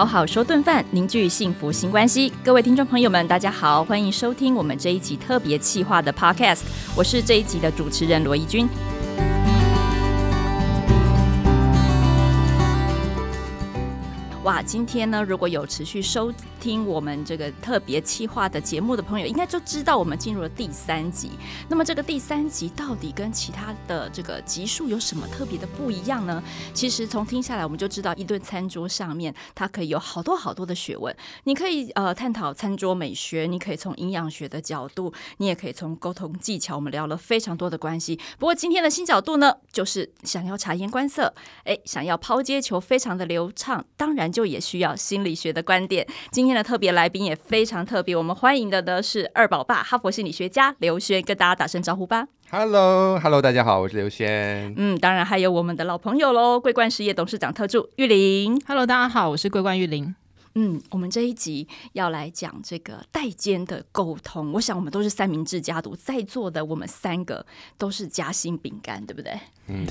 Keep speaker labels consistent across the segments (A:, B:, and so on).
A: 好好说顿饭，凝聚幸福新关系。各位听众朋友们，大家好，欢迎收听我们这一集特别企划的 Podcast。我是这一集的主持人罗怡君。哇，今天呢，如果有持续收听我们这个特别企划的节目的朋友，应该就知道我们进入了第三集。那么这个第三集到底跟其他的这个集数有什么特别的不一样呢？其实从听下来，我们就知道一顿餐桌上面它可以有好多好多的学问。你可以呃探讨餐桌美学，你可以从营养学的角度，你也可以从沟通技巧。我们聊了非常多的关系。不过今天的新角度呢，就是想要察言观色，哎，想要抛接球非常的流畅，当然。就也需要心理学的观点。今天的特别来宾也非常特别，我们欢迎的呢是二宝爸，哈佛心理学家刘轩，跟大家打声招呼吧。
B: Hello，Hello，大家好，我是刘轩。
A: 嗯，当然还有我们的老朋友喽，桂冠实业董事长特助玉玲。
C: Hello，大家好，我是桂冠玉玲。
A: 嗯，我们这一集要来讲这个代间的沟通。我想我们都是三明治家族，在座的我们三个都是夹心饼干，对不对？嗯，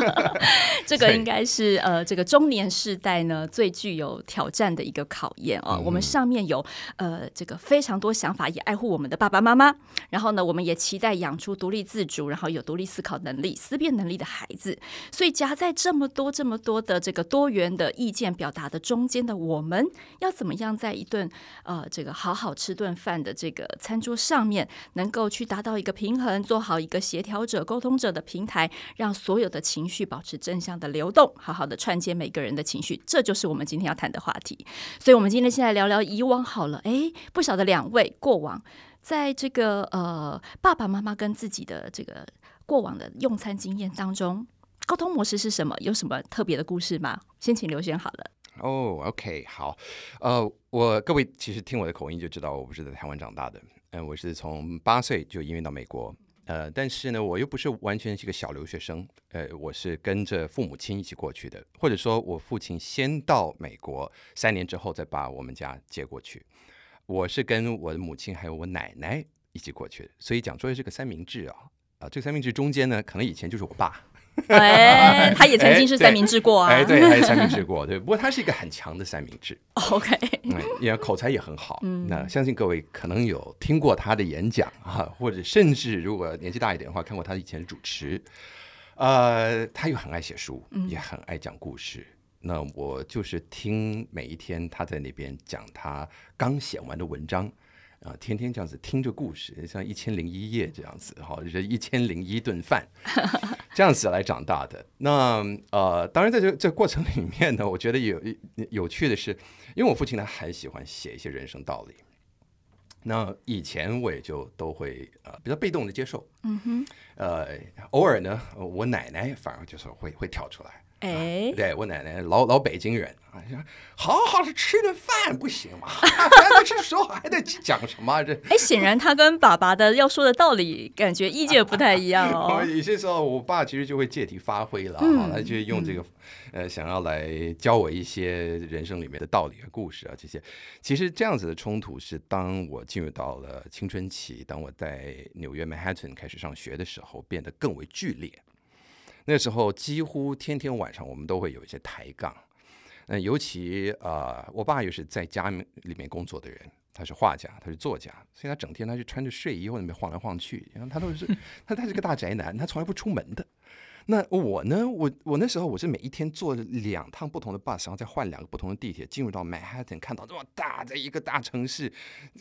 A: 这个应该是呃，这个中年世代呢最具有挑战的一个考验哦。嗯、我们上面有呃这个非常多想法，也爱护我们的爸爸妈妈。然后呢，我们也期待养出独立自主，然后有独立思考能力、思辨能力的孩子。所以夹在这么多这么多的这个多元的意见表达的中间的我们。我们要怎么样在一顿呃这个好好吃顿饭的这个餐桌上面，能够去达到一个平衡，做好一个协调者、沟通者的平台，让所有的情绪保持正向的流动，好好的串接每个人的情绪，这就是我们今天要谈的话题。所以，我们今天先来聊聊以往好了。哎，不晓得两位过往在这个呃爸爸妈妈跟自己的这个过往的用餐经验当中，沟通模式是什么？有什么特别的故事吗？先请刘轩好了。
B: 哦、，OK，好，呃，我各位其实听我的口音就知道我不是在台湾长大的，嗯、我是从八岁就移民到美国，呃，但是呢，我又不是完全是一个小留学生，呃，我是跟着父母亲一起过去的，或者说我父亲先到美国三年之后再把我们家接过去，我是跟我的母亲还有我奶奶一起过去的，所以讲说的是个三明治啊，啊、这个三明治中间呢，可能以前就是我爸。
A: 哎，他也曾经是三明治过啊！
B: 哎，对，他也三明治过，对。不过他是一个很强的三明治。
A: OK，
B: 嗯，也口才也很好。嗯，那相信各位可能有听过他的演讲啊，或者甚至如果年纪大一点的话，看过他以前的主持。呃，他又很爱写书，也很爱讲故事。嗯、那我就是听每一天他在那边讲他刚写完的文章。啊，天天这样子听着故事，像一千零一夜这样子，哈，就是一千零一顿饭，这样子来长大的。那呃，当然在这这过程里面呢，我觉得有有趣的是，因为我父亲他很喜欢写一些人生道理。那以前我也就都会呃比较被动的接受，嗯哼，呃，偶尔呢，我奶奶反而就是会会跳出来。哎，对我奶奶老老北京人啊，好好的吃顿饭不行吗？这时候还得讲什么？这
A: 哎，显然他跟爸爸的要说的道理感觉意见不太一样哦。
B: 有些时候，我爸其实就会借题发挥了，嗯、他就用这个、嗯、呃，想要来教我一些人生里面的道理和故事啊，这些。其实这样子的冲突是当我进入到了青春期，当我在纽约曼哈顿开始上学的时候，变得更为剧烈。那时候几乎天天晚上我们都会有一些抬杠，那尤其啊、我爸又是在家里面工作的人，他是画家，他是作家，所以他整天他就穿着睡衣往里面晃来晃去，然后他都是 他他是个大宅男，他从来不出门的。那我呢？我我那时候我是每一天坐两趟不同的 bus，然后再换两个不同的地铁进入到曼哈顿，看到这么大的一个大城市，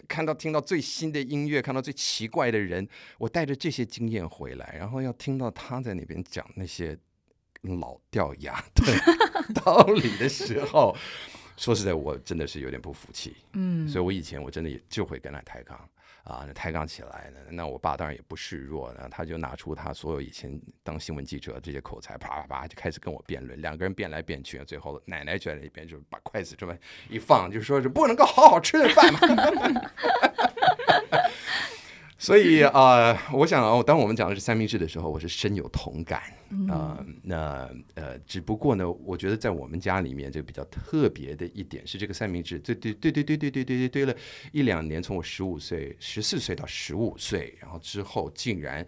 B: 看到听到最新的音乐，看到最奇怪的人，我带着这些经验回来，然后要听到他在那边讲那些老掉牙的 道理的时候，说实在，我真的是有点不服气。嗯，所以我以前我真的也就会跟他抬杠。啊，那抬杠起来呢，那我爸当然也不示弱，呢他就拿出他所有以前当新闻记者这些口才，啪啪啪就开始跟我辩论，两个人辩来辩去，最后奶奶就在那边就把筷子这么一放，就说是不能够好好吃顿饭嘛？所以啊、呃，我想哦，当我们讲的是三明治的时候，我是深有同感啊、呃。那呃，只不过呢，我觉得在我们家里面，这个比较特别的一点是，这个三明治，对对对对对对对对对堆了一两年，从我十五岁、十四岁到十五岁，然后之后竟然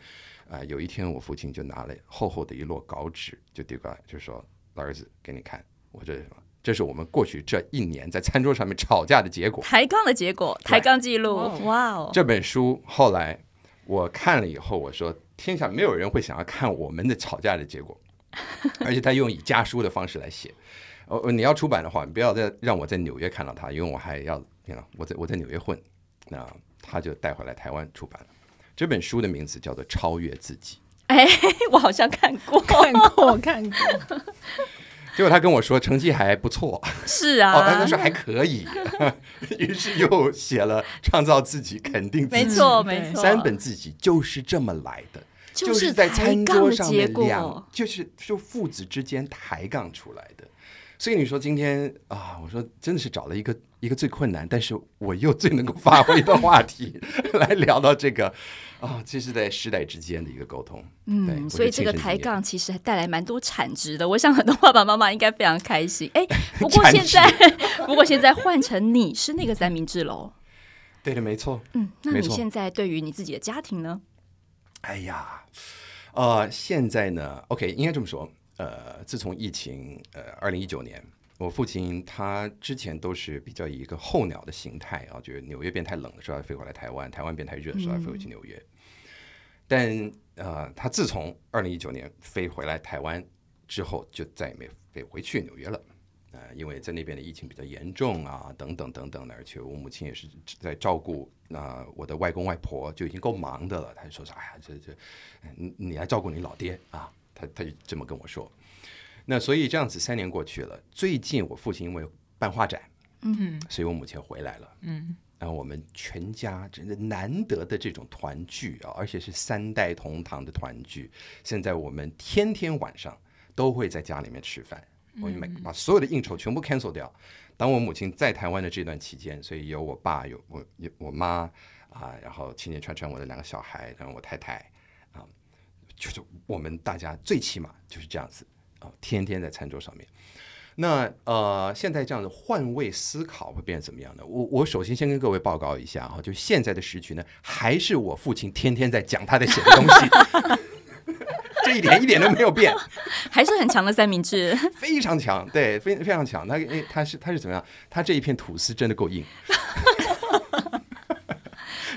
B: 啊、呃，有一天我父亲就拿了厚厚的一摞稿纸，就递过来，就说：“老儿子，给你看，我这这是我们过去这一年在餐桌上面吵架的结果，
A: 抬杠的结果，抬杠记录，哇哦！
B: 这本书后来我看了以后，我说天下没有人会想要看我们的吵架的结果，而且他用以家书的方式来写。哦，你要出版的话，你不要再让我在纽约看到他，因为我还要，你知道，我在我在纽约混，那他就带回来台湾出版了。这本书的名字叫做《超越自己》。
A: 哎，我好像看过，
C: 看过，看过。
B: 结果他跟我说成绩还不错，
A: 是啊，
B: 哦，他说还可以，于是又写了《创造自己，肯定自己》，
A: 没错，没错，
B: 三本自己就是这么来的，就是在餐桌上面两，就是就父子之间抬杠出来的。所以你说今天啊，我说真的是找了一个一个最困难，但是我又最能够发挥的话题 来聊到这个啊，这是在世代之间的一个沟通。
A: 嗯，所以这个抬杠其实还带来蛮多产值的。我想很多爸爸妈妈应该非常开心。哎，不过现在不过现在换成你是那个三明治喽？
B: 对的，没错。
A: 嗯，那你现在对于你自己的家庭呢？
B: 哎呀，呃，现在呢，OK，应该这么说。呃，自从疫情，呃，二零一九年，我父亲他之前都是比较以一个候鸟的形态啊，就是纽约变太冷的时候飞回来台湾，台湾变太热的时候飞回去纽约。嗯、但呃，他自从二零一九年飞回来台湾之后，就再也没飞回去纽约了。呃，因为在那边的疫情比较严重啊，等等等等的，而且我母亲也是在照顾那、呃、我的外公外婆就已经够忙的了。他就说说，哎呀，这这，你你来照顾你老爹啊。他他就这么跟我说，那所以这样子三年过去了，最近我父亲因为办画展，嗯哼，所以我母亲回来了，嗯，然后我们全家真的难得的这种团聚啊，而且是三代同堂的团聚。现在我们天天晚上都会在家里面吃饭，我们把所有的应酬全部 cancel 掉。当我母亲在台湾的这段期间，所以有我爸，有我，有我妈啊，然后亲亲串串我的两个小孩，然后我太太啊。就是我们大家最起码就是这样子啊，天天在餐桌上面。那呃，现在这样的换位思考会变成怎么样呢？我我首先先跟各位报告一下哈，就现在的时局呢，还是我父亲天天在讲他的写的东西，这一点一点都没有变，
A: 还是很强的三明治，
B: 非常强，对，非非常强。他诶，他是他是怎么样？他这一片吐司真的够硬。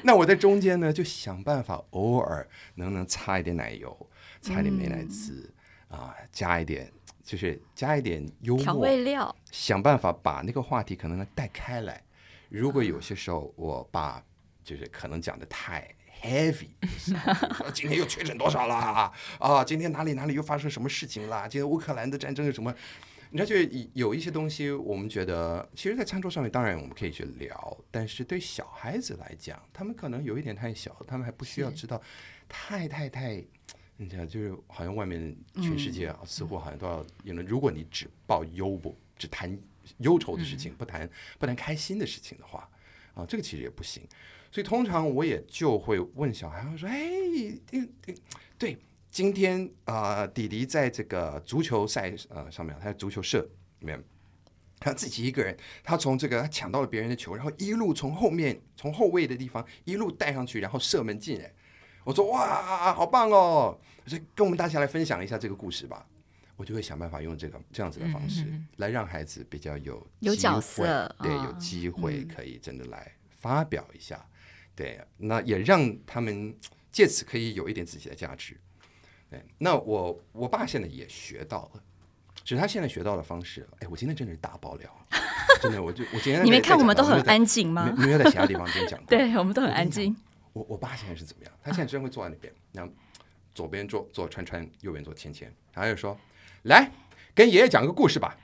B: 那我在中间呢，就想办法偶尔能不能擦一点奶油，擦一点美乃滋，嗯、啊，加一点就是加一点幽默调
A: 味料，
B: 想办法把那个话题可能带开来。如果有些时候我把就是可能讲的太 heavy，今天又确诊多少啦？啊，今天哪里哪里又发生什么事情啦？今天乌克兰的战争有什么？你知道，就有一些东西，我们觉得，其实，在餐桌上面，当然我们可以去聊，但是对小孩子来讲，他们可能有一点太小，他们还不需要知道太太太，你想，就是好像外面全世界啊，似乎好像都要，因为如果你只报忧不，只谈忧愁的事情，不谈不谈开心的事情的话，啊，这个其实也不行。所以通常我也就会问小孩，我说，哎，对对。今天啊、呃，弟弟在这个足球赛呃上面，他在足球社里面，他自己一个人，他从这个他抢到了别人的球，然后一路从后面从后卫的地方一路带上去，然后射门进。哎，我说哇，好棒哦！我说跟我们大家来分享一下这个故事吧。我就会想办法用这个这样子的方式来让孩子比较有
A: 有角色，
B: 对，有机会可以真的来发表一下，对，那也让他们借此可以有一点自己的价值。对，那我我爸现在也学到了，只是他现在学到的方式。哎，我今天真的是大爆料，真的，我就我今天 你没
A: 看我们都很安静吗？
B: 没有在其他地方跟你讲过。
A: 对，我们都很安静。
B: 我我爸现在是怎么样？他现在真会坐在那边，然后左边坐坐川川，右边坐芊芊，然后就说：“来，跟爷爷讲个故事吧。”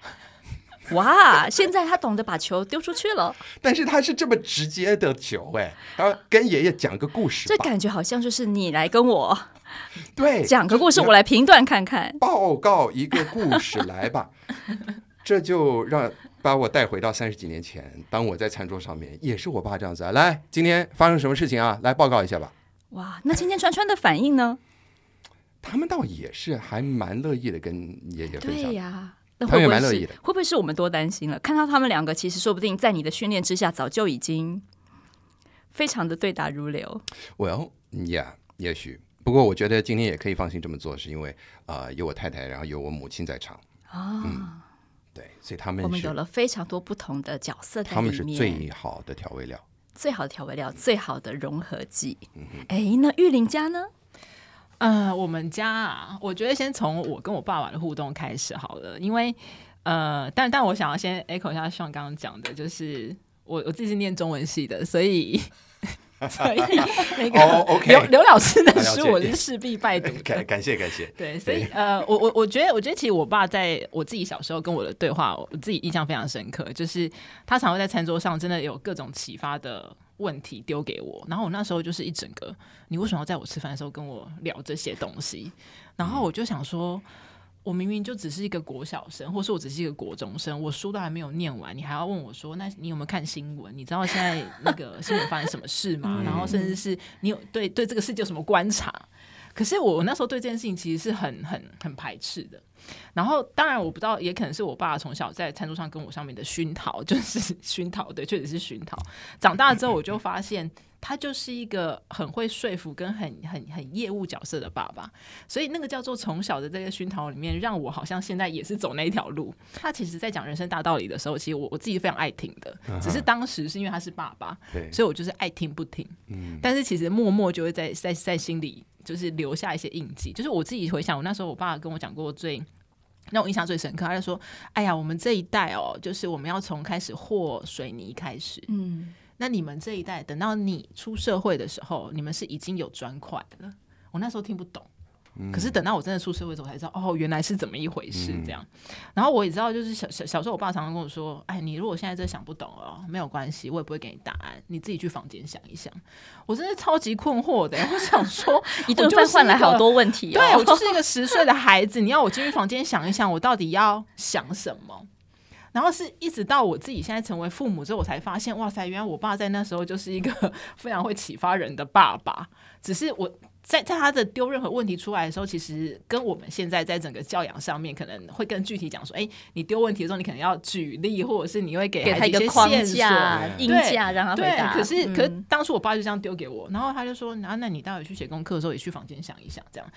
A: 哇，现在他懂得把球丢出去了。
B: 但是他是这么直接的球，哎，然后跟爷爷讲个故事。
A: 这感觉好像就是你来跟我。
B: 对，
A: 讲个故事，我来评断看看。
B: 报告一个故事来吧，这就让把我带回到三十几年前，当我在餐桌上面，也是我爸这样子啊。来，今天发生什么事情啊？来报告一下吧。
A: 哇，那今天川川的反应呢？
B: 他们倒也是还蛮乐意的，跟爷爷分享。
A: 对呀，那会不会是会不会是我们多担心了？看到他们两个，其实说不定在你的训练之下，早就已经非常的对答如流。
B: Well, yeah，也许。不过我觉得今天也可以放心这么做，是因为啊、呃，有我太太，然后有我母亲在场啊。哦、嗯，对，所以他们
A: 我们有了非常多不同的角色在里面。
B: 他们是最好的调味料，
A: 最好的调味料，最好的融合剂。哎、嗯，那玉林家呢？
C: 呃，我们家啊，我觉得先从我跟我爸爸的互动开始好了，因为呃，但但我想要先 echo 一下像刚刚讲的，就是我我自己是念中文系的，所以。所以那个刘、oh, okay. 刘老师的书，我是势必拜读。
B: 感感谢感谢。
C: 对，所以呃，我我我觉得，我觉得其实我爸在我自己小时候跟我的对话，我自己印象非常深刻，就是他常会在餐桌上真的有各种启发的问题丢给我，然后我那时候就是一整个，你为什么要在我吃饭的时候跟我聊这些东西？然后我就想说。我明明就只是一个国小生，或是我只是一个国中生，我书都还没有念完，你还要问我说，那你有没有看新闻？你知道现在那个新闻发生什么事吗？然后甚至是你有对对这个世界有什么观察？可是我那时候对这件事情其实是很很很排斥的。然后当然我不知道，也可能是我爸从小在餐桌上跟我上面的熏陶，就是 熏陶，对，确实是熏陶。长大之后我就发现。他就是一个很会说服跟很很很业务角色的爸爸，所以那个叫做从小的这个熏陶里面，让我好像现在也是走那一条路。他其实，在讲人生大道理的时候，其实我我自己非常爱听的，只是当时是因为他是爸爸，所以我就是爱听不听。但是其实默默就会在在在心里就是留下一些印记。就是我自己回想，我那时候我爸跟我讲过最让我印象最深刻，他就说：“哎呀，我们这一代哦，就是我们要从开始和水泥开始。”嗯。那你们这一代，等到你出社会的时候，你们是已经有砖块了。我那时候听不懂，嗯、可是等到我真的出社会之后，才知道哦，原来是怎么一回事这样。嗯、然后我也知道，就是小小小时候，我爸常常跟我说：“哎，你如果现在真想不懂哦，没有关系，我也不会给你答案，你自己去房间想一想。”我真的超级困惑的，我想说，
A: 一顿饭换来好多问题、哦。
C: 对，我就是一个十岁的孩子，你要我进去房间想一想，我到底要想什么？然后是一直到我自己现在成为父母之后，我才发现，哇塞，原来我爸在那时候就是一个 非常会启发人的爸爸。只是我在在他的丢任何问题出来的时候，其实跟我们现在在整个教养上面可能会更具体讲说，哎，你丢问题的时候，你可能要举例，或者是你会给孩子一些线索、
A: 硬架让他回答。
C: 对，可是、嗯、可是当初我爸就这样丢给我，然后他就说，然后那你待会去写功课的时候，也去房间想一想，这样。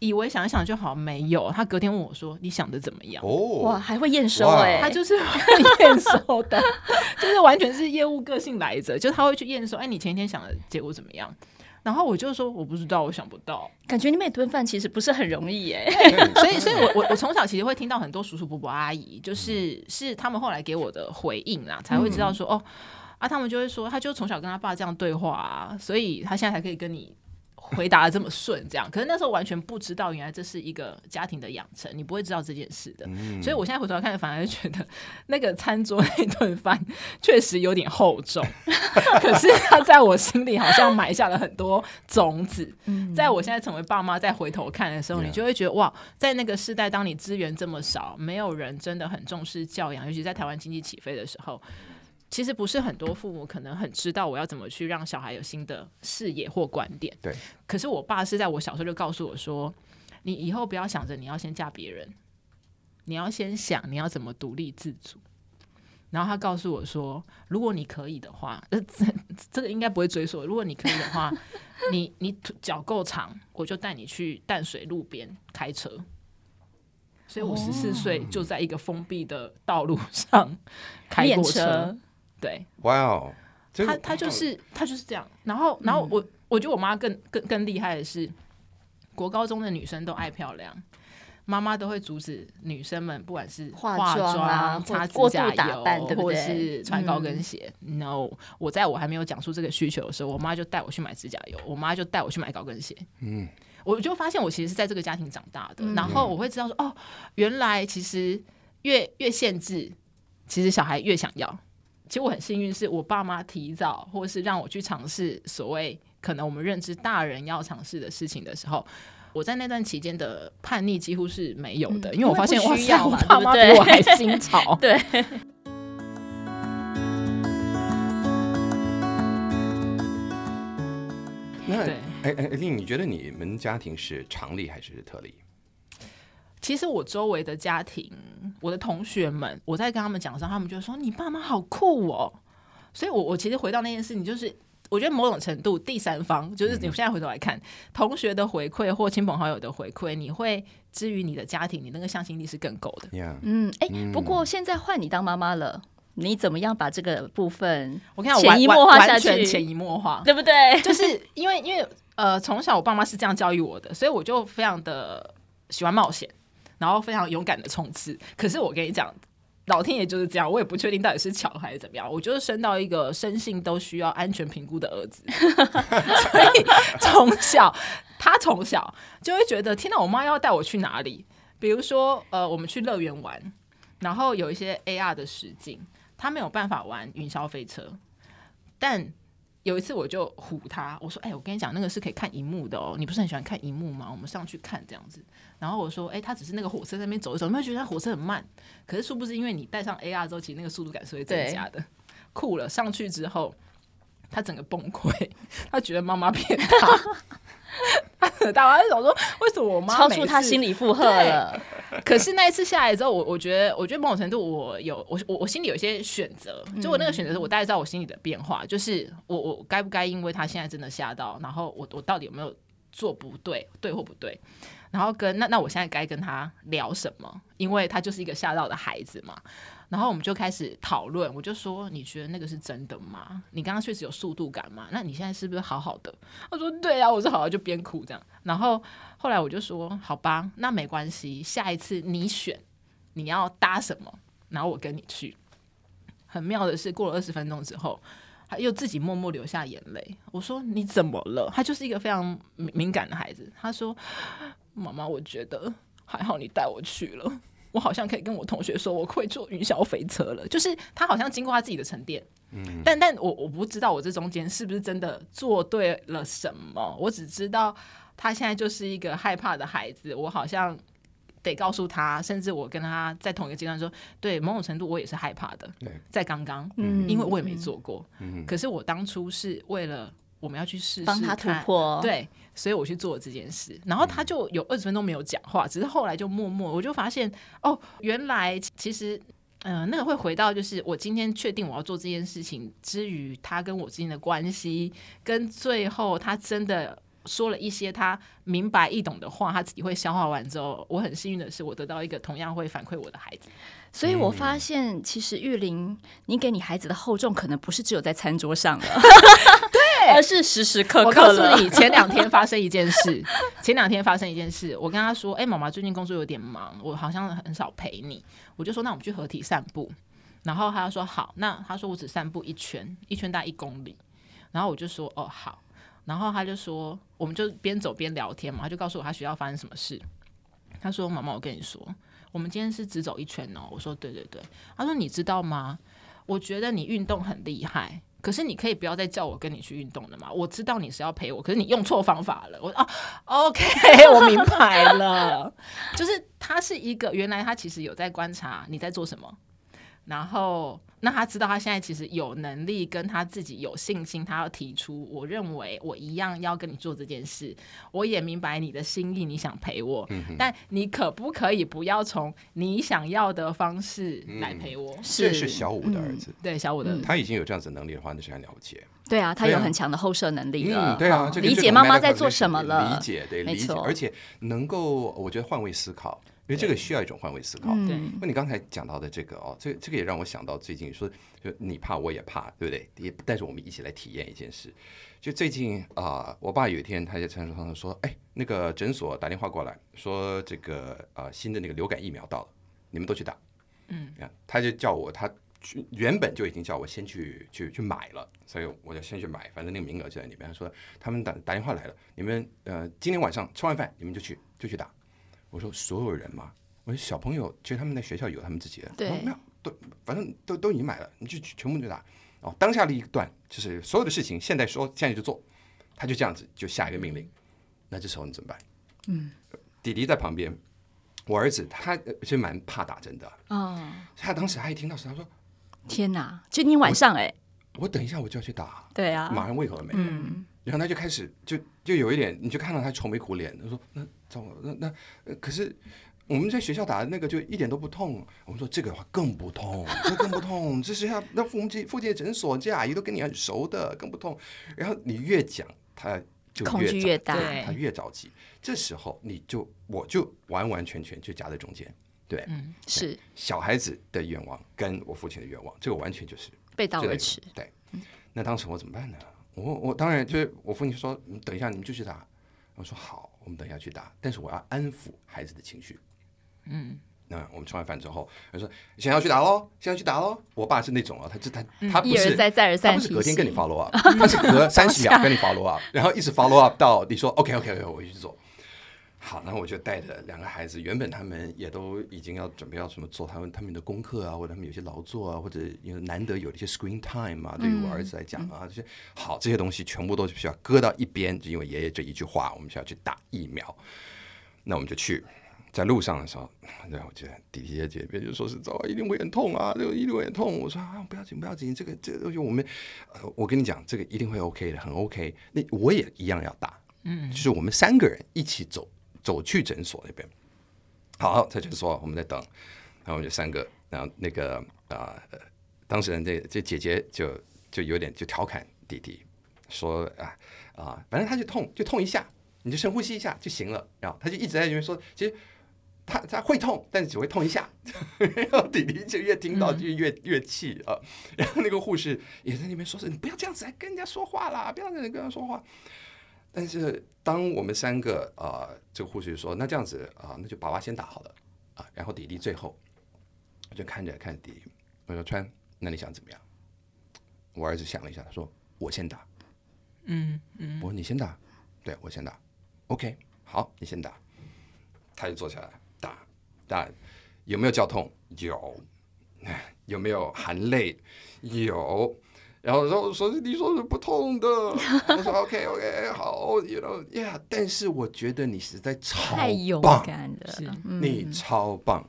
C: 以为想一想就好，没有。他隔天问我说：“你想的怎么样？”
A: 哦，哇，还会验收哎、欸，
C: 他就是会 验收的，就是完全是业务个性来着，就他会去验收。哎，你前一天想的结果怎么样？然后我就说我不知道，我想不到。
A: 感觉你每顿饭其实不是很容易耶、
C: 欸。所以，所以我我我从小其实会听到很多叔叔伯伯阿姨，就是是他们后来给我的回应啦，才会知道说、嗯、哦啊，他们就会说，他就从小跟他爸这样对话啊，所以他现在才可以跟你。回答的这么顺，这样，可是那时候完全不知道，原来这是一个家庭的养成，你不会知道这件事的。嗯、所以我现在回头看，反而觉得那个餐桌那顿饭确实有点厚重，可是他在我心里好像埋下了很多种子。嗯、在我现在成为爸妈，再回头看的时候，你就会觉得哇，在那个时代，当你资源这么少，没有人真的很重视教养，尤其在台湾经济起飞的时候。其实不是很多父母可能很知道我要怎么去让小孩有新的视野或观点。对。可是我爸是在我小时候就告诉我说：“你以后不要想着你要先嫁别人，你要先想你要怎么独立自主。”然后他告诉我说：“如果你可以的话，呃，这这个应该不会追溯。如果你可以的话，你你脚够长，我就带你去淡水路边开车。”所以，我十四岁就在一个封闭的道路上开过车。对，
B: 哇哦，
C: 他他就是他就是这样，然后然后我、嗯、我觉得我妈更更更厉害的是，国高中的女生都爱漂亮，妈妈都会阻止女生们不管是化妆啊、擦指甲油，或者是穿高跟鞋。嗯、no，我在我还没有讲出这个需求的时候，我妈就带我去买指甲油，我妈就带我去买高跟鞋。嗯，我就发现我其实是在这个家庭长大的，嗯、然后我会知道说，哦，原来其实越越限制，其实小孩越想要。其实我很幸运，是我爸妈提早，或是让我去尝试所谓可能我们认知大人要尝试的事情的时候，我在那段期间的叛逆几乎是没有的，嗯、因为我发现我需要我爸妈比我还新潮。对。
B: 那哎哎，丽，你觉得你们家庭是常例还是特例？
C: 其实我周围的家庭，我的同学们，我在跟他们讲的时候，他们就说：“你爸妈好酷哦。”所以我，我我其实回到那件事情，就是我觉得某种程度，第三方就是你现在回头来看，嗯、同学的回馈或亲朋好友的回馈，你会至于你的家庭，你那个向心力是更够的。
A: 嗯，哎、欸，不过现在换你当妈妈了，你怎么样把这个部分
C: 我看
A: 潜移默化下去？
C: 潜移默化，
A: 对不对？
C: 就是因为因为呃，从小我爸妈是这样教育我的，所以我就非常的喜欢冒险，然后非常勇敢的冲刺。可是我跟你讲。老天爷就是这样，我也不确定到底是巧还是怎么样。我就是生到一个生性都需要安全评估的儿子，所以从小他从小就会觉得，天哪，我妈要带我去哪里？比如说，呃，我们去乐园玩，然后有一些 AR 的实景，他没有办法玩云霄飞车，但。有一次我就唬他，我说：“哎、我跟你讲，那个是可以看荧幕的哦，你不是很喜欢看荧幕吗？我们上去看这样子。”然后我说：“哎、欸，他只是那个火车在那边走一走，你会觉得他火车很慢。可是殊不知，因为你戴上 AR 之后，其实那个速度感是会增加的。酷了，上去之后，他整个崩溃，他觉得妈妈骗 他。”他大妈就想说：“为什么我妈
A: 超出他心理负荷了？”
C: 可是那一次下来之后，我我觉得，我觉得某种程度我有我我我心里有一些选择，就我那个选择是我大概知道我心里的变化，就是我我该不该因为他现在真的吓到，然后我我到底有没有做不对，对或不对？然后跟那那我现在该跟他聊什么？因为他就是一个吓到的孩子嘛。然后我们就开始讨论，我就说：“你觉得那个是真的吗？你刚刚确实有速度感吗？那你现在是不是好好的？”他说：“对啊，我是好好，就边哭这样。”然后后来我就说：“好吧，那没关系，下一次你选你要搭什么，然后我跟你去。”很妙的是，过了二十分钟之后，他又自己默默流下眼泪。我说：“你怎么了？”他就是一个非常敏感的孩子。他说：“妈妈，我觉得还好，你带我去了。”我好像可以跟我同学说，我会坐云霄飞车了。就是他好像经过他自己的沉淀，嗯，但但我我不知道我这中间是不是真的做对了什么。我只知道他现在就是一个害怕的孩子。我好像得告诉他，甚至我跟他在同一个阶段说，对，某种程度我也是害怕的。对，在刚刚，嗯，因为我也没做过，嗯，可是我当初是为了。我们要去试试
A: 帮他突破，
C: 对，所以我去做了这件事，然后他就有二十分钟没有讲话，只是后来就默默，我就发现哦，原来其实，嗯、呃，那个会回到就是我今天确定我要做这件事情之余，他跟我之间的关系，跟最后他真的说了一些他明白易懂的话，他自己会消化完之后，我很幸运的是，我得到一个同样会反馈我的孩子，
A: 所以我发现其实玉玲，你给你孩子的厚重可能不是只有在餐桌上了。而是时时刻刻。我告诉你，前两天发生一件事。前两天发生一件事，我跟他说：“哎、欸，妈妈最近工作有点忙，我好像很少陪你。”我就说：“那我们去合体散步。”然后他就说：“好。”那他说：“我只散步一圈，一圈大概一公里。”然后我就说：“哦，好。”然后他就说：“我们就边走边聊天嘛。”他就告诉我他学校发生什么事。他说：“妈妈，我跟你说，我们今天是只走一圈哦。”我说：“对对对。”他说：“你知道吗？我觉得你运动很厉害。”可是你可以不要再叫我跟你去运动了嘛？我知道你是要陪我，可是你用错方法了。我啊，OK，我明白了，就是他是一个原来他其实有在观察你在做什么，然后。那他知道他现在其实有能力，跟他自己有信心，他要提出，我认为我一样要跟你做这件事。我也明白你的心意，你想陪我，嗯、但你可不可以不要从你想要的方式来陪我？
B: 嗯、是这是小五的儿子，
C: 嗯、对小五的儿子，
B: 他已经有这样子能力的话，那是很了不起。
A: 对啊，他有很强的后设能力了。
B: 对啊，
A: 理解妈妈在做什么了，
B: 理解对理解，而且能够我觉得换位思考。因为这个需要一种换位思考。对，那你刚才讲到的这个哦，这这个也让我想到最近说，就你怕我也怕，对不对？也带着我们一起来体验一件事。就最近啊、呃，我爸有一天他在餐桌上说：“哎，那个诊所打电话过来，说这个啊、呃、新的那个流感疫苗到了，你们都去打。”嗯，他就叫我，他原本就已经叫我先去去去买了，所以我就先去买，反正那个名额就在里面。他说他们打打电话来了，你们呃今天晚上吃完饭你们就去就去打。我说所有人嘛，我说小朋友，其实他们在学校有他们自己的，对，没有都反正都都已经买了，你就全部就打。哦，当下的一段就是所有的事情，现在说现在就做，他就这样子就下一个命令。那这时候你怎么办？嗯，弟弟在旁边，我儿子他其实蛮怕打针的，哦，他当时他一听到时，他说：“
A: 天哪，今天晚上哎，
B: 我等一下我就要去打，
A: 对啊，
B: 马上胃口都没了。”嗯，然后他就开始就就有一点，你就看到他愁眉苦脸，他说：“那。”那那可是我们在学校打的那个就一点都不痛。我们说这个的话更不痛，这更不痛。这是要那附近附近的诊所，这阿姨都跟你很熟的，更不痛。然后你越讲，他就越
A: 恐惧越大，
B: 他越着急。这时候你就我就完完全全就夹在中间，对，
A: 嗯，是
B: 小孩子的愿望跟我父亲的愿望，这个完全就是
A: 背道而驰。
B: 对，那当时我怎么办呢？我我当然就是我父亲说，你等一下你们继续打。我说好，我们等一下去打，但是我要安抚孩子的情绪。
C: 嗯，
B: 那我们吃完饭之后，他说现在要去打喽，现在要去打喽。我爸是那种啊，他就他他不是
A: 一而再再而三，
B: 他不是隔天跟你 follow up，他是隔三十秒跟你 follow up，然后一直 follow up 到你说 OK OK OK，我去做。好，那我就带着两个孩子，原本他们也都已经要准备要什么做他们他们的功课啊，或者他们有些劳作啊，或者因为难得有一些 screen time 啊，对于我儿子来讲啊，这些好这些东西全部都是需要搁到一边，就因为爷爷这一句话，我们需要去打疫苗。那我们就去，在路上的时候，对，我觉得弟弟姐姐别就说是走，一定会很痛啊，这个一定会很痛。我说啊，不要紧不要紧，这个这个东西我们，呃，我跟你讲，这个一定会 OK 的，很 OK。那我也一样要打，嗯，就是我们三个人一起走。走去诊所那边，好，他就说我们在等，然后我们就三个，然后那个啊、呃，当事人这这姐姐就就有点就调侃弟弟，说啊啊，反正他就痛就痛一下，你就深呼吸一下就行了。然后他就一直在那边说，其实他他会痛，但是只会痛一下。然后弟弟就越听到就越、越气啊。然后那个护士也在那边说是，你不要这样子来跟人家说话啦，不要这样跟人说话。但是当我们三个啊、呃，这个护士说：“那这样子啊、呃，那就爸爸先打好了啊，然后弟弟最后。”我就看着看弟弟，我说：“川，那你想怎么样？”我儿子想了一下，他说：“我先打。
C: 嗯”嗯嗯，
B: 我说：“你先打。”对，我先打。OK，好，你先打。他就坐下来打打，有没有叫痛？有。有没有含泪？有。然后说说你说是不痛的，我说 OK OK 好，you know yeah，但是我觉得你实在超棒，
A: 太勇敢了，
B: 你超棒。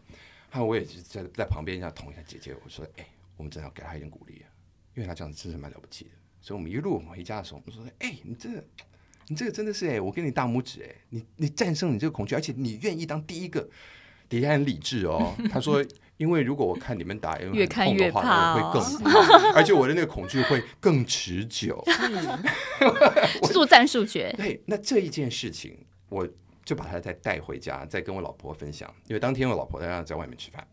B: 然后我也是在在旁边这样捅一下姐姐，我说哎，我们真的要给她一点鼓励啊，因为她这样子真是蛮了不起的。所以我们一路回家的时候，我们说哎，你这个你这个真的是哎，我给你大拇指哎，你你战胜你这个恐惧，而且你愿意当第一个，底下很理智哦。他说。因为如果我看你们打，
A: 越看越怕，
B: 会更 怕，而且我的那个恐惧会更持久。
A: 速战速决。
B: 对，那这一件事情，我就把他再带回家，再跟我老婆分享。因为当天我老婆在在外面吃饭，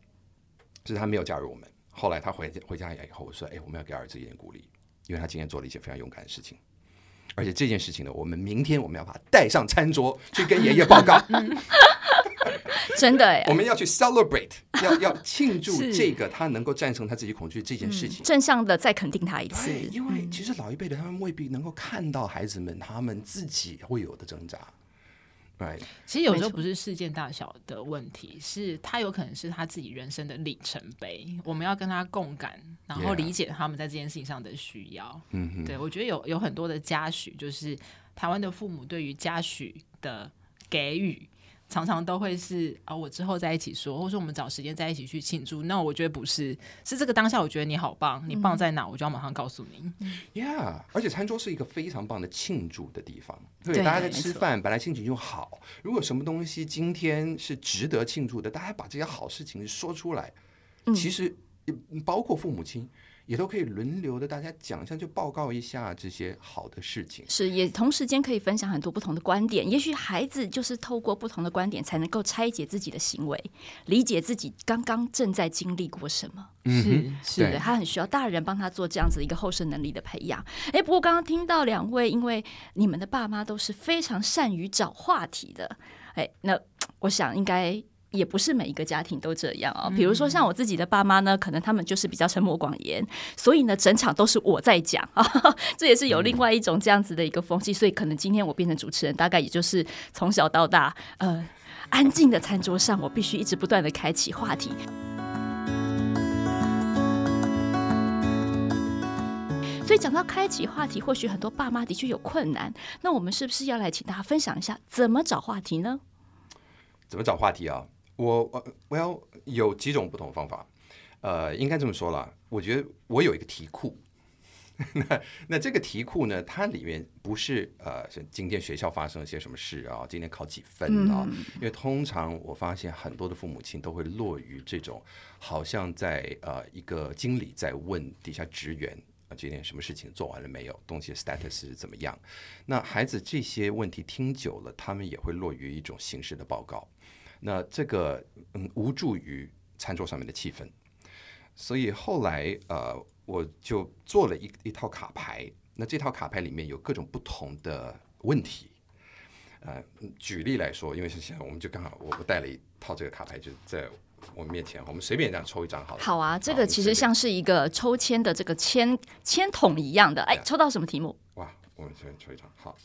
B: 就是他没有加入我们。后来他回回家以后，我说：“哎，我们要给儿子一点鼓励，因为他今天做了一些非常勇敢的事情。而且这件事情呢，我们明天我们要把他带上餐桌去跟爷爷报告。”
A: 真的哎，
B: 我们要去 celebrate，要要庆祝这个他能够战胜他自己恐惧这件事情，
A: 正向的再肯定他一次。
B: 因为其实老一辈的他们未必能够看到孩子们他们自己会有的挣扎。对，
C: 其实有时候不是事件大小的问题，是他有可能是他自己人生的里程碑。我们要跟他共感，然后理解他们在这件事情上的需要。嗯哼，对，我觉得有有很多的嘉许，就是台湾的父母对于嘉许的给予。常常都会是啊，我之后在一起说，或者说我们找时间在一起去庆祝。那我觉得不是，是这个当下，我觉得你好棒，你棒在哪，我就要马上告诉你。
B: Yeah，而且餐桌是一个非常棒的庆祝的地方，对，大家在吃饭，本来心情就好。如果什么东西今天是值得庆祝的，大家把这些好事情说出来，其实包括父母亲。也都可以轮流的，大家讲一下，就报告一下这些好的事情。
A: 是，也同时间可以分享很多不同的观点。也许孩子就是透过不同的观点，才能够拆解自己的行为，理解自己刚刚正在经历过什么。
B: 嗯，
A: 是是的，他很需要大人帮他做这样子一个后生能力的培养。哎，不过刚刚听到两位，因为你们的爸妈都是非常善于找话题的。哎，那我想应该。也不是每一个家庭都这样哦。比如说像我自己的爸妈呢，可能他们就是比较沉默寡言，所以呢，整场都是我在讲啊。这也是有另外一种这样子的一个风气，所以可能今天我变成主持人，大概也就是从小到大，呃，安静的餐桌上，我必须一直不断的开启话题。所以讲到开启话题，或许很多爸妈的确有困难。那我们是不是要来请大家分享一下怎么找话题呢？
B: 怎么找话题啊？我我我要有几种不同的方法，呃，应该这么说啦，我觉得我有一个题库，那那这个题库呢，它里面不是呃，今天学校发生了些什么事啊？今天考几分啊？嗯、因为通常我发现很多的父母亲都会落于这种，好像在呃一个经理在问底下职员啊，今天什么事情做完了没有？东西的 status 是怎么样？那孩子这些问题听久了，他们也会落于一种形式的报告。那这个嗯，无助于餐桌上面的气氛。所以后来呃。我就做了一一套卡牌，那这套卡牌里面有各种不同的问题。呃，举例来说，因为是现在，我们就刚好我我带了一套这个卡牌，就在我们面前，我们随便这样抽一张好了。
A: 好啊，这个其实像是一个抽签的这个签签筒一样的。哎，抽到什么题目？
B: 哇，我们随便抽一张，好。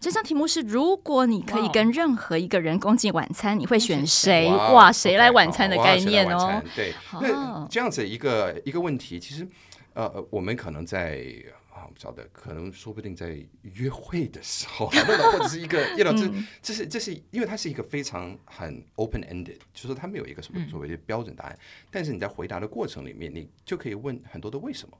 A: 这张题目是：如果你可以跟任何一个人共进晚餐，你会选谁？哇，谁来晚餐的概念哦？
B: 对，那这样子一个一个问题，其实呃，我们可能在啊，不晓得，可能说不定在约会的时候，或者是一个，叶老师，这是这是因为它是一个非常很 open ended，就是说它没有一个什么所谓的标准答案，但是你在回答的过程里面，你就可以问很多的为什么。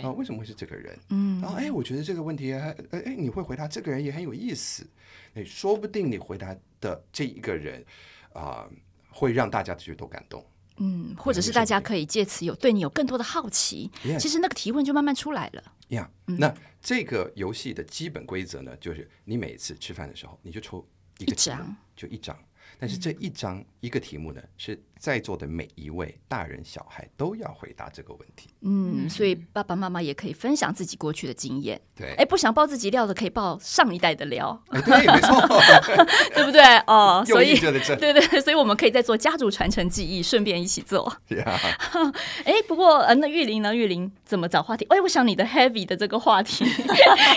B: 啊，为什么会是这个人？嗯，然后哎，我觉得这个问题还，哎，你会回答这个人也很有意思。哎，说不定你回答的这一个人啊，会让大家觉得都感动。
A: 嗯，或者是大家可以借此有对你有更多的好奇。其实那个提问就慢慢出来了。
B: 呀，那这个游戏的基本规则呢，就是你每次吃饭的时候，你就抽一个张，就一张。但是这一张一个题目呢，是在座的每一位大人小孩都要回答这个问题。
A: 嗯，所以爸爸妈妈也可以分享自己过去的经验。
B: 对，
A: 哎，不想爆自己料的，可以爆上一代的料。
B: 对，没错，
A: 对不对？哦，所以
B: 对
A: 对，所以我们可以再做家族传承记忆，顺便一起做。
B: 呀，
A: 哎，不过呃，那玉玲呢？玉玲怎么找话题？哎，我想你的 heavy 的这个话题，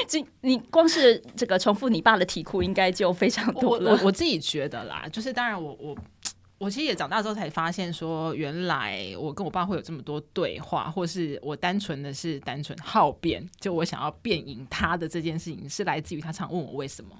A: 这你光是这个重复你爸的题库，应该就非常多了。
C: 我我自己觉得啦，就是当然我我。我其实也长大之后才发现，说原来我跟我爸会有这么多对话，或是我单纯的是单纯好变，就我想要变赢他的这件事情，是来自于他常问我为什么。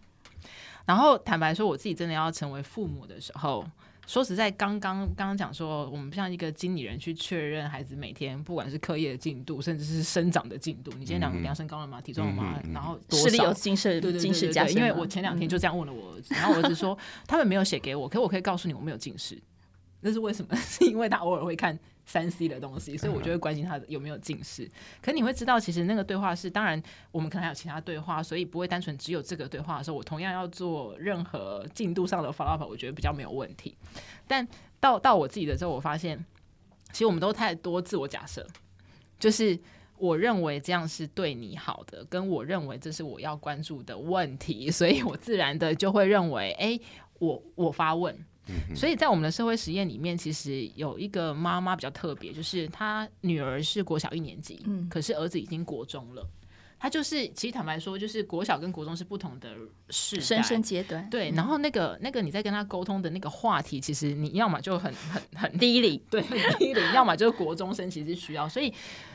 C: 然后坦白说，我自己真的要成为父母的时候。说实在，刚刚刚刚讲说，我们像一个经理人去确认孩子每天不管是课业的进度，甚至是生长的进度。你今天量量身高了吗？体重了吗？然后多少？
A: 视力有近视，对对近视加深。
C: 因为我前两天就这样问了我儿子，然后我儿子说他们没有写给我，可是我可以告诉你我没有近视。那是为什么？是因为他偶尔会看三 C 的东西，所以我就会关心他有没有近视。可你会知道，其实那个对话是，当然我们可能还有其他对话，所以不会单纯只有这个对话的时候，我同样要做任何进度上的 follow up，我觉得比较没有问题。但到到我自己的时候，我发现，其实我们都太多自我假设，就是我认为这样是对你好的，跟我认为这是我要关注的问题，所以我自然的就会认为，哎、欸，我我发问。所以在我们的社会实验里面，其实有一个妈妈比较特别，就是她女儿是国小一年级，嗯，可是儿子已经国中了。他就是，其实坦白说，就是国小跟国中是不同的世代，
A: 生生阶段。
C: 对，然后那个那个你在跟他沟通的那个话题，其实你要么就很很很
A: 低龄，
C: 对，很低龄，要么就是国中生其实需要。所以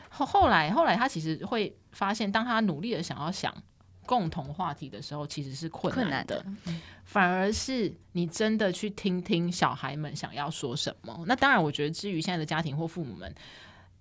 C: 后后来后来他其实会发现，当他努力的想要想。共同话题的时候，其实是困难的，反而是你真的去听听小孩们想要说什么。那当然，我觉得至于现在的家庭或父母们，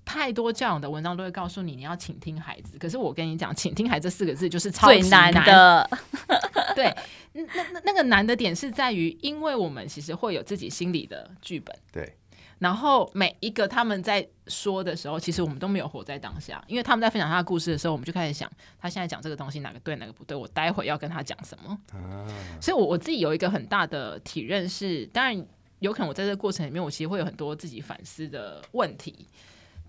C: 太多教养的文章都会告诉你，你要倾听孩子。可是我跟你讲，倾听孩子这四个字就是超级难
A: 最难的。
C: 对，那那那个难的点是在于，因为我们其实会有自己心里的剧本。
B: 对。
C: 然后每一个他们在说的时候，其实我们都没有活在当下，因为他们在分享他的故事的时候，我们就开始想，他现在讲这个东西哪个对哪个不对，我待会要跟他讲什么。啊，所以我我自己有一个很大的体认是，当然有可能我在这个过程里面，我其实会有很多自己反思的问题。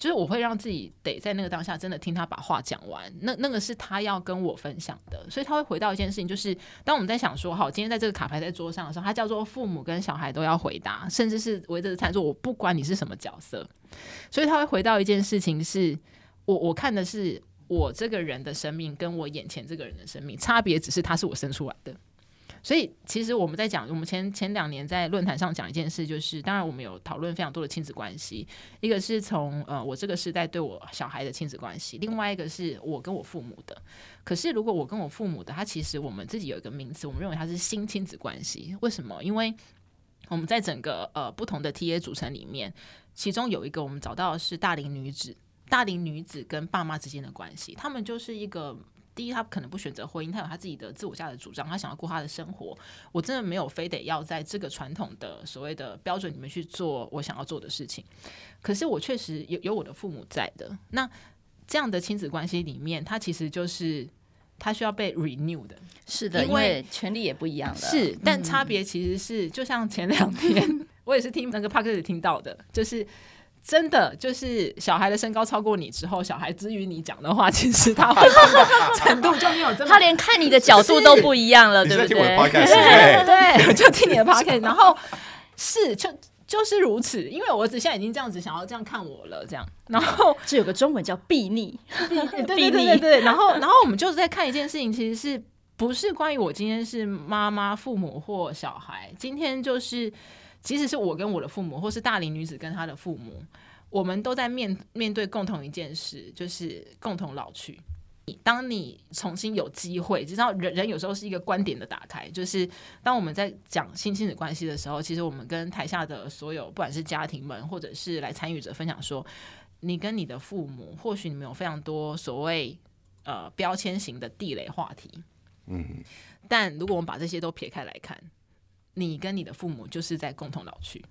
C: 就是我会让自己得在那个当下真的听他把话讲完，那那个是他要跟我分享的，所以他会回到一件事情，就是当我们在想说，好，今天在这个卡牌在桌上的时候，他叫做父母跟小孩都要回答，甚至是围着餐桌，我不管你是什么角色，所以他会回到一件事情是，我我看的是我这个人的生命跟我眼前这个人的生命差别，只是他是我生出来的。所以，其实我们在讲，我们前前两年在论坛上讲一件事，就是当然我们有讨论非常多的亲子关系，一个是从呃我这个时代对我小孩的亲子关系，另外一个是我跟我父母的。可是如果我跟我父母的，他其实我们自己有一个名词，我们认为它是新亲子关系。为什么？因为我们在整个呃不同的 TA 组成里面，其中有一个我们找到的是大龄女子。大龄女子跟爸妈之间的关系，他们就是一个。第一，他可能不选择婚姻，他有他自己的自我价值主张，他想要过他的生活。我真的没有非得要在这个传统的所谓的标准里面去做我想要做的事情。可是我确实有有我的父母在的。那这样的亲子关系里面，他其实就是他需要被 renew 的。
A: 是的，因为权利也不一样的。
C: 是，但差别其实是，就像前两天 我也是听那个 Podcast 听到的，就是。真的就是小孩的身高超过你之后，小孩之于你讲的话，其实他会程度就没有这么，
A: 他连看你的角度都不一样了，对不 对？
C: 对，就听你的 podcast，然后是就就是如此，因为我儿子现在已经这样子想要这样看我了，这样，然后
A: 这有个中文叫避逆，
C: 对对对 对，然后然后我们就是在看一件事情，其实是不是关于我今天是妈妈、父母或小孩，今天就是。即使是我跟我的父母，或是大龄女子跟她的父母，我们都在面面对共同一件事，就是共同老去。当你重新有机会，知道人人有时候是一个观点的打开，就是当我们在讲新亲子关系的时候，其实我们跟台下的所有不管是家庭们，或者是来参与者分享说，你跟你的父母，或许你们有非常多所谓呃标签型的地雷话题，嗯，但如果我们把这些都撇开来看。你跟你的父母就是在共同老去，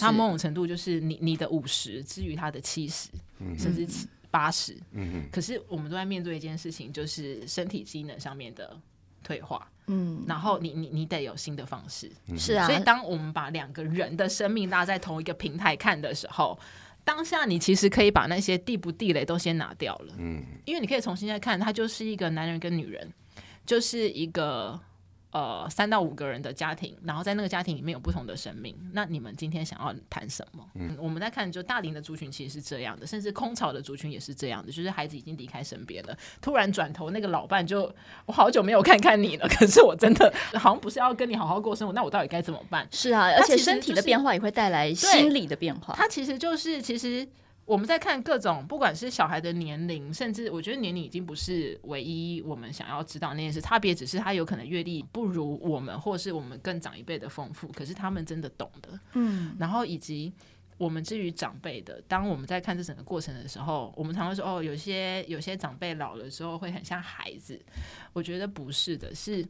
C: 他某种程度就是你你的五十之于他的七十，甚至八十。嗯，可是我们都在面对一件事情，就是身体机能上面的退化。嗯，然后你你你得有新的方式。
A: 是啊，
C: 所以当我们把两个人的生命拉在同一个平台看的时候，当下你其实可以把那些地不地雷都先拿掉了。嗯，因为你可以重新再看，他就是一个男人跟女人，就是一个。呃，三到五个人的家庭，然后在那个家庭里面有不同的生命。那你们今天想要谈什么？嗯，我们在看，就大龄的族群其实是这样的，甚至空巢的族群也是这样的，就是孩子已经离开身边了，突然转头那个老伴就，我好久没有看看你了，可是我真的好像不是要跟你好好过生活，那我到底该怎么办？
A: 是啊，而且身体的变化也会带来心理的变化。
C: 它其实就是其实。我们在看各种，不管是小孩的年龄，甚至我觉得年龄已经不是唯一我们想要知道那件事，差别只是他有可能阅历不如我们，或是我们更长一辈的丰富，可是他们真的懂的。嗯，然后以及我们至于长辈的，当我们在看这整个过程的时候，我们常会说哦，有些有些长辈老了之后会很像孩子，我觉得不是的，是。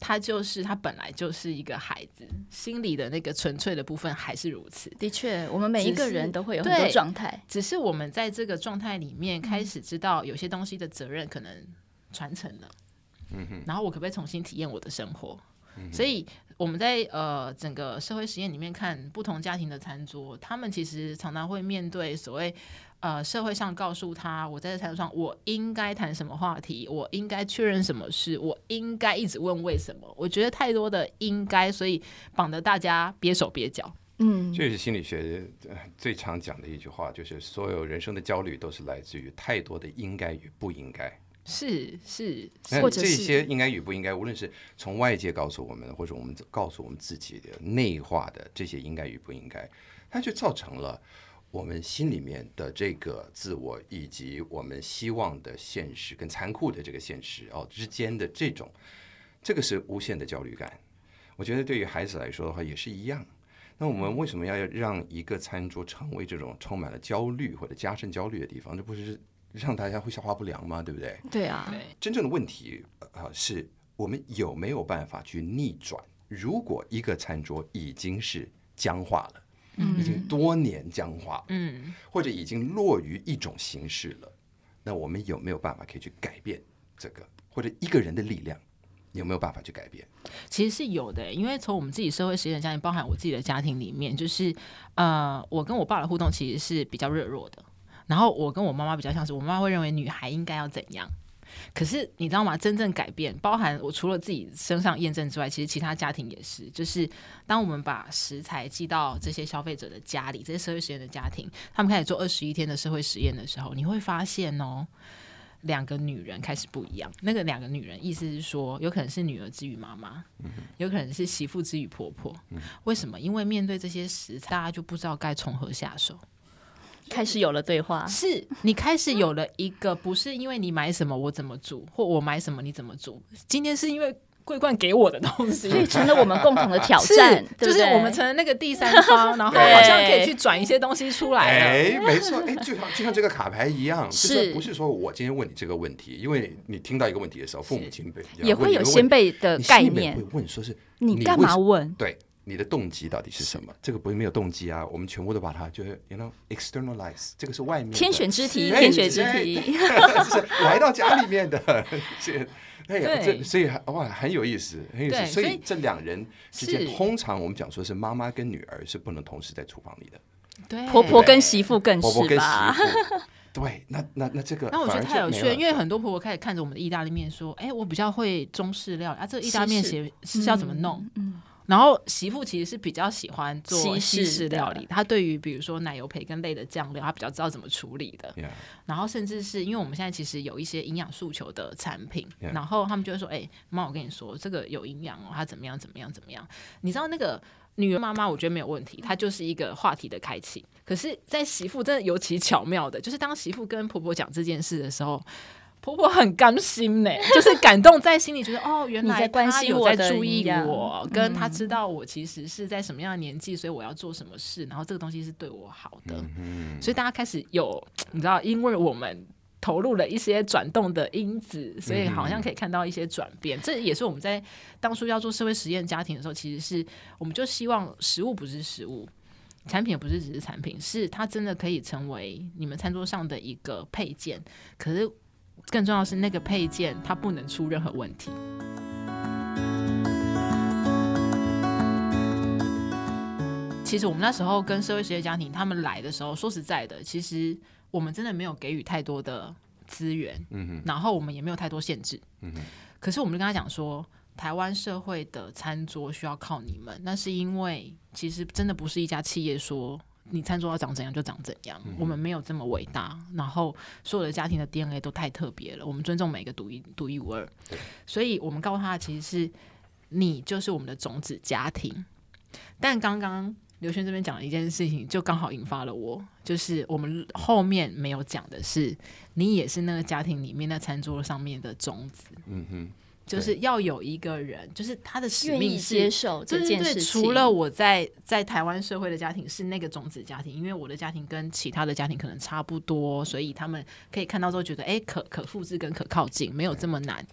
C: 他就是他本来就是一个孩子，心里的那个纯粹的部分还是如此。
A: 的确，我们每一个人都会有很多状态，
C: 只是我们在这个状态里面开始知道有些东西的责任可能传承了。嗯哼，然后我可不可以重新体验我的生活？嗯，所以我们在呃整个社会实验里面看不同家庭的餐桌，他们其实常常会面对所谓。呃，社会上告诉他，我在这台上，我应该谈什么话题，我应该确认什么事，我应该一直问为什么。我觉得太多的应该，所以绑得大家憋手憋脚。嗯，
B: 这是心理学最常讲的一句话，就是所有人生的焦虑都是来自于太多的应该与不应该。
C: 是是，
B: 或者这些应该与不应该，无论是从外界告诉我们，或者我们告诉我们自己的内化的这些应该与不应该，它就造成了。我们心里面的这个自我，以及我们希望的现实跟残酷的这个现实哦之间的这种，这个是无限的焦虑感。我觉得对于孩子来说的话也是一样。那我们为什么要让一个餐桌成为这种充满了焦虑或者加深焦虑的地方？这不是让大家会消化不良吗？对不对？
A: 对啊。
B: 真正的问题啊，是我们有没有办法去逆转？如果一个餐桌已经是僵化了。已经多年僵化，嗯，或者已经落于一种形式了，那我们有没有办法可以去改变这个？或者一个人的力量有没有办法去改变？
C: 其实是有的，因为从我们自己社会实验家庭，包含我自己的家庭里面，就是呃，我跟我爸的互动其实是比较热络的，然后我跟我妈妈比较像是，我妈妈会认为女孩应该要怎样。可是你知道吗？真正改变，包含我除了自己身上验证之外，其实其他家庭也是。就是当我们把食材寄到这些消费者的家里，这些社会实验的家庭，他们开始做二十一天的社会实验的时候，你会发现哦，两个女人开始不一样。那个两个女人，意思是说，有可能是女儿之于妈妈，有可能是媳妇之于婆婆。为什么？因为面对这些食材，大家就不知道该从何下手。
A: 开始有了对话，
C: 是你开始有了一个，不是因为你买什么我怎么煮，或我买什么你怎么煮。今天是因为桂冠给我的东西，
A: 所以成了我们共同的挑战，
C: 就是我们成了那个第三方，然后好像可以去转一些东西出来。
B: 哎，没错，哎，就像就像这个卡牌一样，是不是说我今天问你这个问题，因为你听到一个问题的时候，父母亲辈
A: 也会有先辈的概念，
B: 会问说是
A: 你干嘛问？
B: 对。你的动机到底是什么？这个不是没有动机啊，我们全部都把它就是 you know externalize，这个是外面
A: 天选之题，天选之题，
B: 是 来到家里面的，这哎呀，这所以哇很有意思，很有意思。所以这两人之间，通常我们讲说是妈妈跟女儿是不能同时在厨房里的，
C: 对，
A: 婆婆跟媳妇更是，
B: 婆婆跟媳妇，对，那那那这个，
C: 那我觉得太有趣了，因为很多婆婆开始看着我们的意大利面说，哎，我比较会中式料理啊，这个意大利面写是要怎么弄？嗯。然后媳妇其实是比较喜欢做西式料理，她对于比如说奶油培根类的酱料，她比较知道怎么处理的。Yeah. 然后甚至是因为我们现在其实有一些营养诉求的产品，Yeah. 然后他们就会说：“哎，妈，我跟你说，这个有营养哦，它怎么样怎么样怎么样？”你知道那个女儿妈妈，我觉得没有问题，她就是一个话题的开启。可是，在媳妇真的尤其巧妙的，就是当媳妇跟婆婆讲这件事的时候。婆婆很甘心呢，就是感动在心里，觉得哦，原来他有在注意我，跟他知道我其实是在什么样的年纪，所以我要做什么事，然后这个东西是对我好的，嗯所以大家开始有你知道，因为我们投入了一些转动的因子，所以好像可以看到一些转变。这也是我们在当初要做社会实验家庭的时候，其实是我们就希望食物不是食物，产品也不是只是产品，是它真的可以成为你们餐桌上的一个配件，可是。更重要的是，那个配件它不能出任何问题。其实我们那时候跟社会实业家庭他们来的时候，说实在的，其实我们真的没有给予太多的资源，嗯哼，然后我们也没有太多限制，嗯哼。可是我们就跟他讲说，台湾社会的餐桌需要靠你们，那是因为其实真的不是一家企业说。你餐桌要长怎样就长怎样，嗯、我们没有这么伟大，然后所有的家庭的 DNA 都太特别了，我们尊重每个独一独一无二，所以我们告诉他，其实是你就是我们的种子家庭。但刚刚刘轩这边讲了一件事情，就刚好引发了我，就是我们后面没有讲的是，你也是那个家庭里面那餐桌上面的种子。嗯哼。就是要有一个人，就是他的使命是
A: 接受这件事情。
C: 除了我在在台湾社会的家庭是那个种子家庭，因为我的家庭跟其他的家庭可能差不多，所以他们可以看到之后觉得，哎，可可复制跟可靠近没有这么难。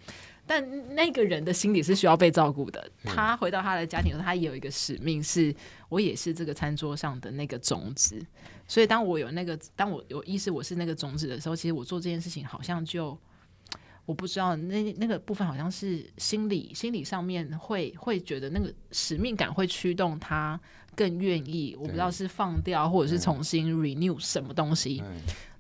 C: 但那个人的心理是需要被照顾的。他回到他的家庭，他也有一个使命，是我也是这个餐桌上的那个种子。所以当我有那个，当我有意识我是那个种子的时候，其实我做这件事情好像就。我不知道那那个部分好像是心理心理上面会会觉得那个使命感会驱动他更愿意，我不知道是放掉或者是重新 renew 什么东西，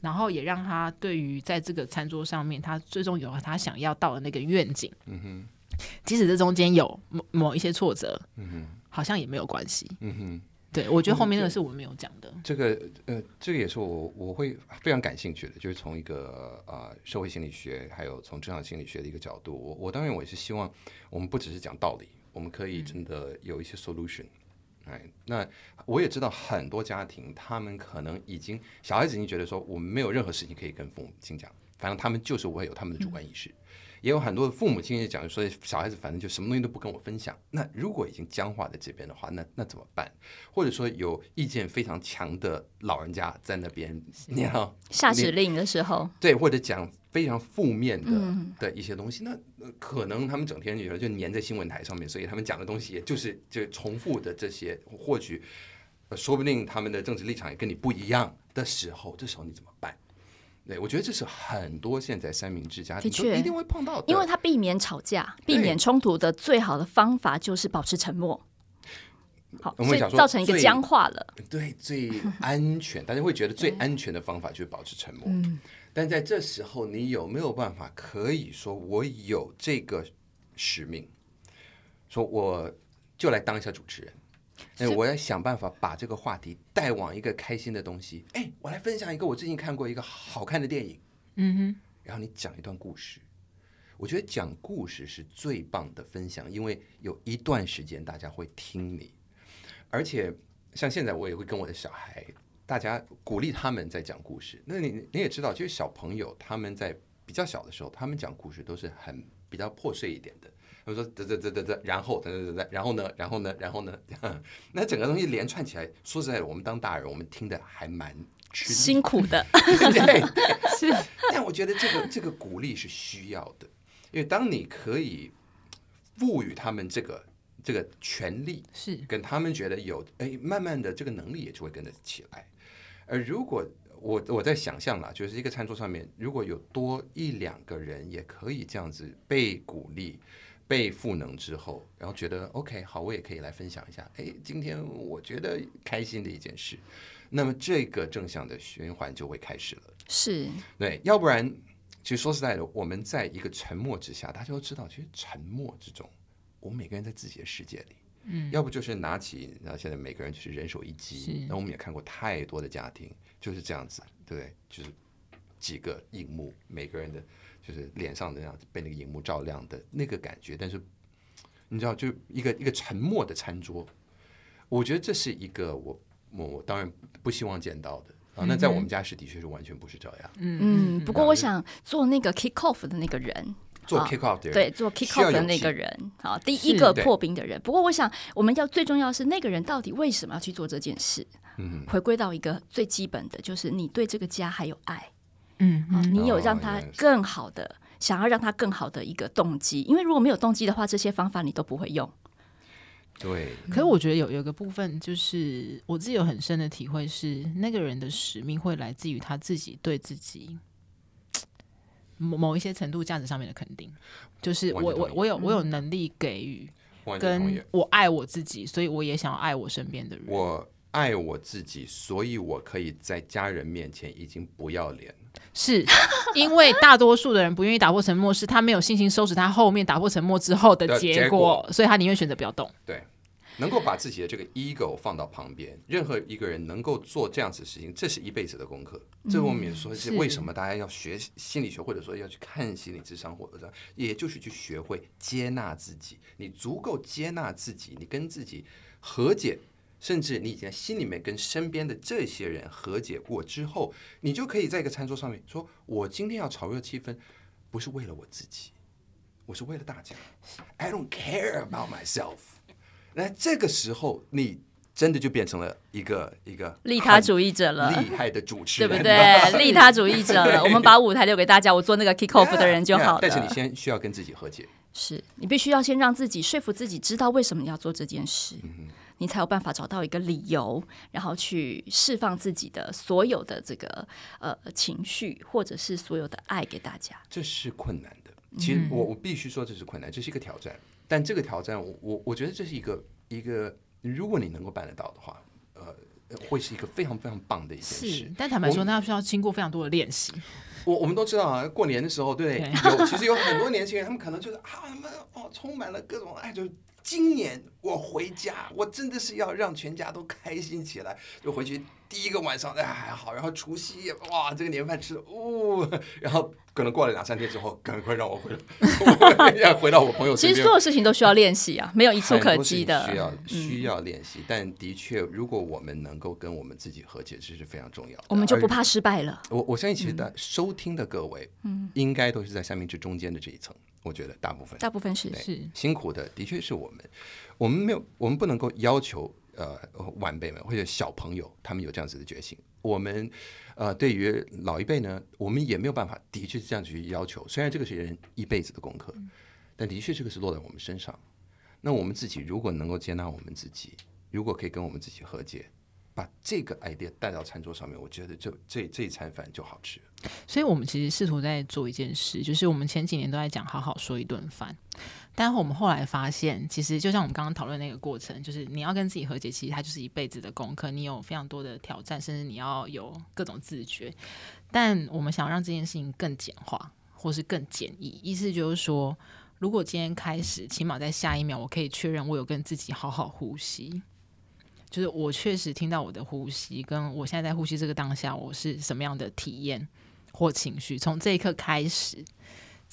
C: 然后也让他对于在这个餐桌上面，他最终有了他想要到的那个愿景。嗯哼，即使这中间有某某一些挫折，嗯哼，好像也没有关系。嗯哼。对，我觉得后面那个是我们没有讲的。
B: 这个呃，这个也是我我会非常感兴趣的，就是从一个呃社会心理学，还有从职场心理学的一个角度，我我当然我也是希望我们不只是讲道理，我们可以真的有一些 solution。哎、嗯，那我也知道很多家庭，他们可能已经小孩子已经觉得说，我们没有任何事情可以跟父母亲讲，反正他们就是会有他们的主观意识。嗯也有很多的父母亲也讲，说小孩子反正就什么东西都不跟我分享。那如果已经僵化在这边的话，那那怎么办？或者说有意见非常强的老人家在那边，你要
A: 下指令的时候，
B: 对，或者讲非常负面的的一些东西，那可能他们整天就就粘在新闻台上面，所以他们讲的东西也就是就重复的这些，或许说不定他们的政治立场也跟你不一样的时候，这时候你怎么办？对，我觉得这是很多现在三明治家庭一定会碰到的，
A: 因为他避免吵架、避免冲突的最好的方法就是保持沉默。好，
B: 我们想说
A: 造成一个僵化了。
B: 对，最安全，大家会觉得最安全的方法就是保持沉默。嗯，但在这时候，你有没有办法可以说我有这个使命，说我就来当一下主持人？哎，我要想办法把这个话题带往一个开心的东西。哎，我来分享一个我最近看过一个好看的电影。嗯哼，然后你讲一段故事。我觉得讲故事是最棒的分享，因为有一段时间大家会听你，而且像现在我也会跟我的小孩，大家鼓励他们在讲故事。那你你也知道，就是小朋友他们在比较小的时候，他们讲故事都是很比较破碎一点的。我说得得得得得，然后得得得得，然后呢，然后呢，然后呢，那整个东西连串起来，说实在的，我们当大人，我们听的还蛮
A: 辛苦的，
B: 对，对
A: 是。
B: 但我觉得这个这个鼓励是需要的，因为当你可以赋予他们这个这个权利，
C: 是
B: 跟他们觉得有，哎，慢慢的这个能力也就会跟着起来。而如果我我在想象啦，就是一个餐桌上面，如果有多一两个人也可以这样子被鼓励、被赋能之后，然后觉得 OK 好，我也可以来分享一下。哎，今天我觉得开心的一件事，那么这个正向的循环就会开始了。
A: 是，
B: 对，要不然，其实说实在的，我们在一个沉默之下，大家都知道，其实沉默之中，我们每个人在自己的世界里。嗯，要不就是拿起，然后现在每个人就是人手一机，那我们也看过太多的家庭就是这样子，对不对？就是几个荧幕，每个人的就是脸上的那样子被那个荧幕照亮的那个感觉。但是 你知道，就一个一个沉默的餐桌，我觉得这是一个我我我当然不希望见到的啊。那在我们家是的确是完全不是这样。
A: 嗯嗯。不过我想做那个 kick off 的那个人。
B: 做 kick off 的人，
A: 对，做 kick off 的那个人，好，第一个破冰的人。不过，我想我们要最重要的是那个人到底为什么要去做这件事？嗯，回归到一个最基本的，就是你对这个家还有爱，嗯，你有让他更好的，想要让他更好的一个动机。因为如果没有动机的话，这些方法你都不会用。
B: 对。
C: 可是我觉得有有个部分，就是我自己有很深的体会是，那个人的使命会来自于他自己对自己。某某一些程度价值上面的肯定，就是我我我有我有能力给予，跟我爱我自己，所以我也想要爱我身边的人。
B: 我爱我自己，所以我可以在家人面前已经不要脸。
C: 是因为大多数的人不愿意打破沉默，是他没有信心收拾他后面打破沉默之后的结果，所以他宁愿选择不要动。
B: 对。能够把自己的这个 ego 放到旁边，任何一个人能够做这样子的事情，这是一辈子的功课。嗯、这我们也说是为什么大家要学心理学，或者说要去看心理智商，或者说也就是去学会接纳自己。你足够接纳自己，你跟自己和解，甚至你已经在心里面跟身边的这些人和解过之后，你就可以在一个餐桌上面说：“我今天要炒热气氛，不是为了我自己，我是为了大家。I don't care about myself。”那这个时候，你真的就变成了一个一个
A: 利他主义者了，
B: 厉害的主持人，对不
A: 对？利他主义者了，我们把舞台留给大家，我做那个 kick off 的人就好了。
B: 但是你先需要跟自己和解，
A: 是你必须要先让自己说服自己，知道为什么你要做这件事，嗯，你才有办法找到一个理由，然后去释放自己的所有的这个呃情绪，或者是所有的爱给大家。
B: 这是困难的，其实我我必须说这是困难，这是一个挑战。但这个挑战，我我我觉得这是一个一个，如果你能够办得到的话，呃，会是一个非常非常棒的一件事。
C: 但坦白说，那需要经过非常多的练习。
B: 我我们都知道啊，过年的时候，对，有其实有很多年轻人，他们可能就是啊，他们哦，充满了各种爱，就是今年我回家，我真的是要让全家都开心起来，就回去。第一个晚上哎还好，然后除夕哇，这个年饭吃的哦，然后可能过了两三天之后，赶快让我回来，要回到我朋友 身边。
A: 其实所有事情都需要练习啊，没有一蹴可及的。
B: 需要需要练习，嗯，但的确，如果我们能够跟我们自己和解，这是非常重要的。
A: 我们就不怕失败了。
B: 我我相信，其实的收听的各位，嗯，应该都是在三明治中间的这一层。我觉得大部分，
A: 大部分是是
B: 辛苦的，的确是我们，我们没有，我们不能够要求。呃，晚辈们或者小朋友，他们有这样子的决心。我们，呃，对于老一辈呢，我们也没有办法，的确是这样去要求。虽然这个是人一辈子的功课，但的确这个是落在我们身上。那我们自己如果能够接纳我们自己，如果可以跟我们自己和解。把这个 idea 带到餐桌上面，我觉得就这这一餐饭就好吃。
C: 所以，我们其实试图在做一件事，就是我们前几年都在讲好好说一顿饭，但我们后来发现，其实就像我们刚刚讨论那个过程，就是你要跟自己和解，其实它就是一辈子的功课。你有非常多的挑战，甚至你要有各种自觉。但我们想让这件事情更简化，或是更简易，意思就是说，如果今天开始，起码在下一秒，我可以确认我有跟自己好好呼吸。就是我确实听到我的呼吸，跟我现在在呼吸这个当下，我是什么样的体验或情绪？从这一刻开始，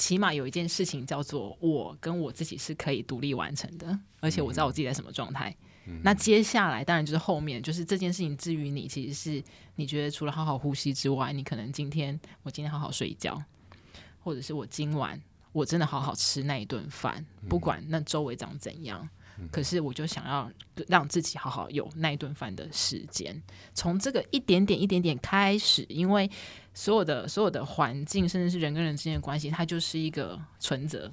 C: 起码有一件事情叫做我跟我自己是可以独立完成的，而且我知道我自己在什么状态。嗯。那接下来当然就是后面，就是这件事情至于你，其实是你觉得除了好好呼吸之外，你可能今天我今天好好睡一觉，或者是我今晚我真的好好吃那一顿饭，不管那周围长怎样。可是我就想要让自己好好有那一顿饭的时间，从这个一点点一点点开始，因为所有的所有的环境，甚至是人跟人之间的关系，它就是一个存折，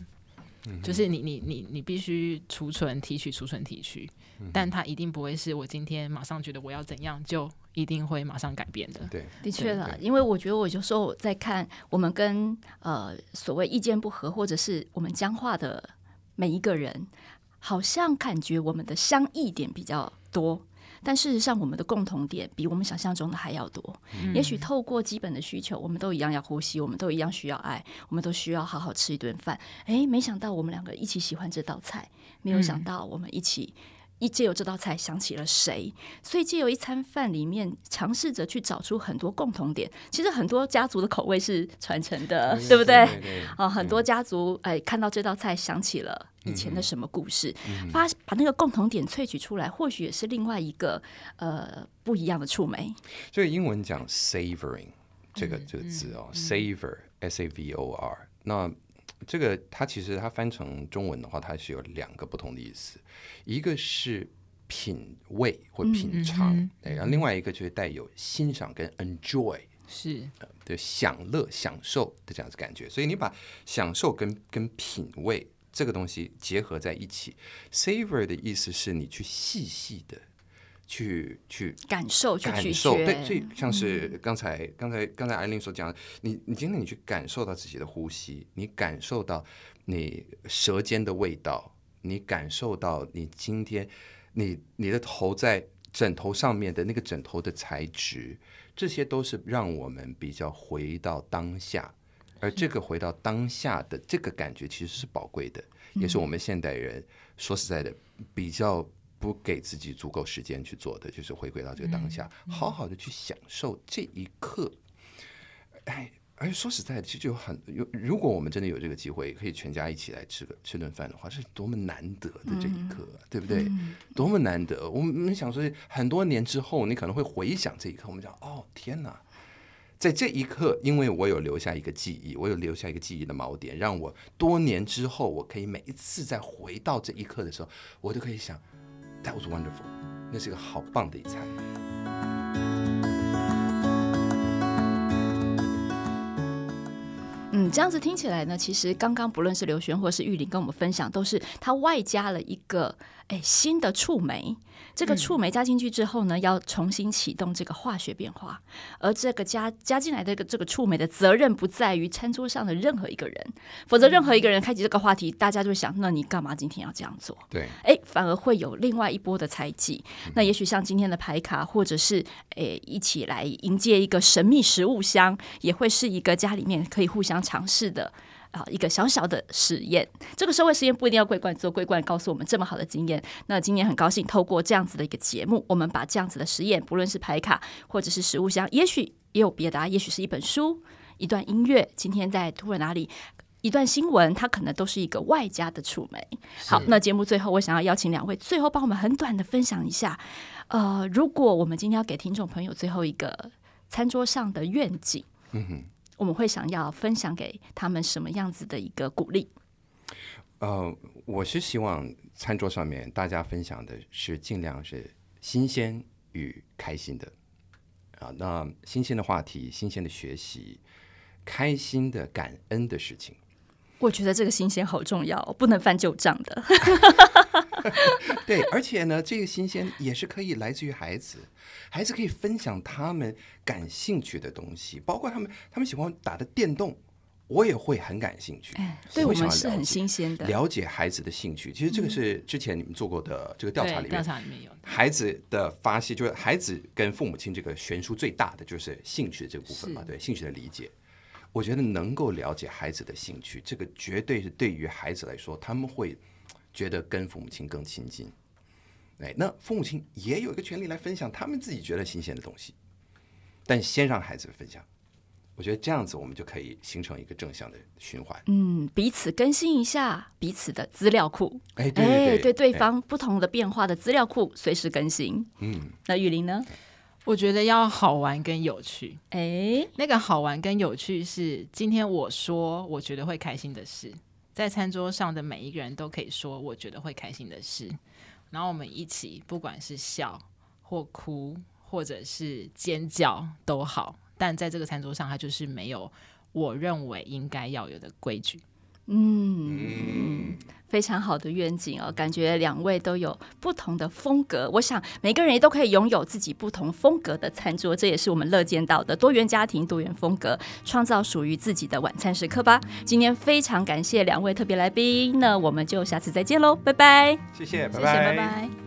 C: 就是你你你你必须储存提取储存提取，但它一定不会是我今天马上觉得我要怎样就一定会马上改变的。
B: 对，
A: 的确了，因为我觉得我有时候我在看我们跟呃所谓意见不合，或者是我们僵化的每一个人。好像感觉我们的相异点比较多，但事实上我们的共同点比我们想象中的还要多。嗯、也许透过基本的需求，我们都一样要呼吸，我们都一样需要爱，我们都需要好好吃一顿饭。诶，没想到我们两个一起喜欢这道菜，没有想到我们一起。一借由这道菜想起了谁，所以借由一餐饭里面尝试着去找出很多共同点。其实很多家族的口味是传承的，对，对不对？对对对啊，很多家族哎看到这道菜想起了以前的什么故事，嗯、发把那个共同点萃取出来，或许也是另外一个呃不一样的触媒。
B: 所以英文讲 savoring 这个这个字哦、，savor s a v o r 那。这个它其实它翻成中文的话，它是有两个不同的意思，一个是品味或品尝，嗯嗯、然后另外一个就是带有欣赏跟 enjoy 是的享乐享受的这样子感觉，所以你把享受跟跟品味这个东西结合在一起，savor 的意思是你去细细的。去去
A: 感受，去
B: 感受，对，所以像是刚才、嗯、刚才刚才艾琳所讲的，你你今天你去感受到自己的呼吸，你感受到你舌尖的味道，你感受到你今天你你的头在枕头上面的那个枕头的材质，这些都是让我们比较回到当下，而这个回到当下的这个感觉其实是宝贵的，嗯、也是我们现代人说实在的比较。不给自己足够时间去做的，就是回归到这个当下，嗯、好好的去享受这一刻。哎，而且说实在的，其实有很有，如果我们真的有这个机会，可以全家一起来吃个吃顿饭的话，是多么难得的这一刻，嗯、对不对？嗯、多么难得！我们想说，很多年之后，你可能会回想这一刻，我们讲，哦，天哪，在这一刻，因为我有留下一个记忆，我有留下一个记忆的锚点，让我多年之后，我可以每一次再回到这一刻的时候，我都可以想。That was wonderful，那是一个好棒的一餐。
A: 嗯，这样子听起来呢，其实刚刚不论是刘璇或是玉玲跟我们分享，都是他外加了一个哎新的触媒。这个触媒加进去之后呢，要重新启动这个化学变化，而这个加加进来的这个触媒的责任不在于餐桌上的任何一个人，否则任何一个人开启这个话题，大家就会想，那你干嘛今天要这样做？
B: 对，
A: 哎，反而会有另外一波的猜忌。那也许像今天的牌卡，或者是哎一起来迎接一个神秘食物箱，也会是一个家里面可以互相尝试的。啊，一个小小的实验，这个社会实验不一定要桂冠做，桂冠告诉我们这么好的经验。那今年很高兴透过这样子的一个节目，我们把这样子的实验，不论是牌卡或者是食物箱，也许也有别的，也许是一本书、一段音乐，今天在突然哪里一段新闻，它可能都是一个外加的触媒。好，那节目最后，我想要邀请两位，最后帮我们很短的分享一下。呃，如果我们今天要给听众朋友最后一个餐桌上的愿景，嗯哼。我们会想要分享给他们什么样子的一个鼓励？
B: 呃，我是希望餐桌上面大家分享的是尽量是新鲜与开心的啊。那新鲜的话题、新鲜的学习、开心的感恩的事情。
A: 我觉得这个新鲜好重要，不能翻旧账的。
B: 对，而且呢，这个新鲜也是可以来自于孩子，孩子可以分享他们感兴趣的东西，包括他们他们喜欢打的电动，我也会很感兴趣。
A: 哎，对我们是很新鲜的，
B: 了解孩子的兴趣。其实这个是之前你们做过的这个调查里面，
C: 调查里面有
B: 孩子的发泄，就是孩子跟父母亲这个悬殊最大的就是兴趣的这个部分嘛，对兴趣的理解。我觉得能够了解孩子的兴趣，这个绝对是对于孩子来说，他们会觉得跟父母亲更亲近。哎，那父母亲也有一个权利来分享他们自己觉得新鲜的东西，但先让孩子分享。我觉得这样子，我们就可以形成一个正向的循环。
A: 嗯，彼此更新一下彼此的资料库。
B: 哎，对对对，
A: 哎，对对方不同的变化的资料库随时更新。嗯，那雨林呢？
C: 我觉得要好玩跟有趣，
A: 哎，
C: 那个好玩跟有趣是今天我说我觉得会开心的事，在餐桌上的每一个人都可以说我觉得会开心的事，然后我们一起，不管是笑或哭，或者是尖叫都好，但在这个餐桌上，它就是没有我认为应该要有的规矩。
A: 嗯，非常好的愿景哦，感觉两位都有不同的风格。我想每个人也都可以拥有自己不同风格的餐桌，这也是我们乐见到的多元家庭、多元风格，创造属于自己的晚餐时刻吧。今天非常感谢两位特别来宾，那我们就下次再见喽，拜拜。
B: 谢谢，拜拜，
A: 谢谢，拜拜。